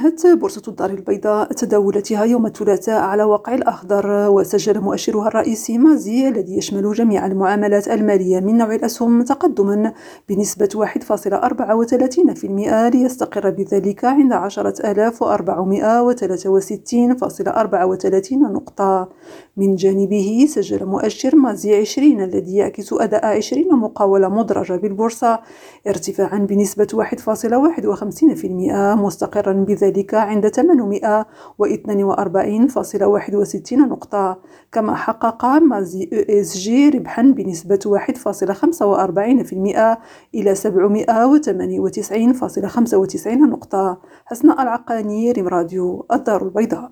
أنهت بورصة الدار البيضاء تداولاتها يوم الثلاثاء على وقع الأخضر وسجل مؤشرها الرئيسي مازي الذي يشمل جميع المعاملات المالية من نوع الأسهم تقدما بنسبة 1.34% ليستقر بذلك عند 10463.34 نقطة. من جانبه سجل مؤشر مازي 20 الذي يعكس أداء 20 مقاولة مدرجة بالبورصة ارتفاعا بنسبة 1.51% مستقرا بذلك عند 842.61 نقطة. كما حقق MASI ESG ربحا بنسبة 1.45% إلى 798.95 نقطة. حسن العقاني ريم راديو الدار البيضاء.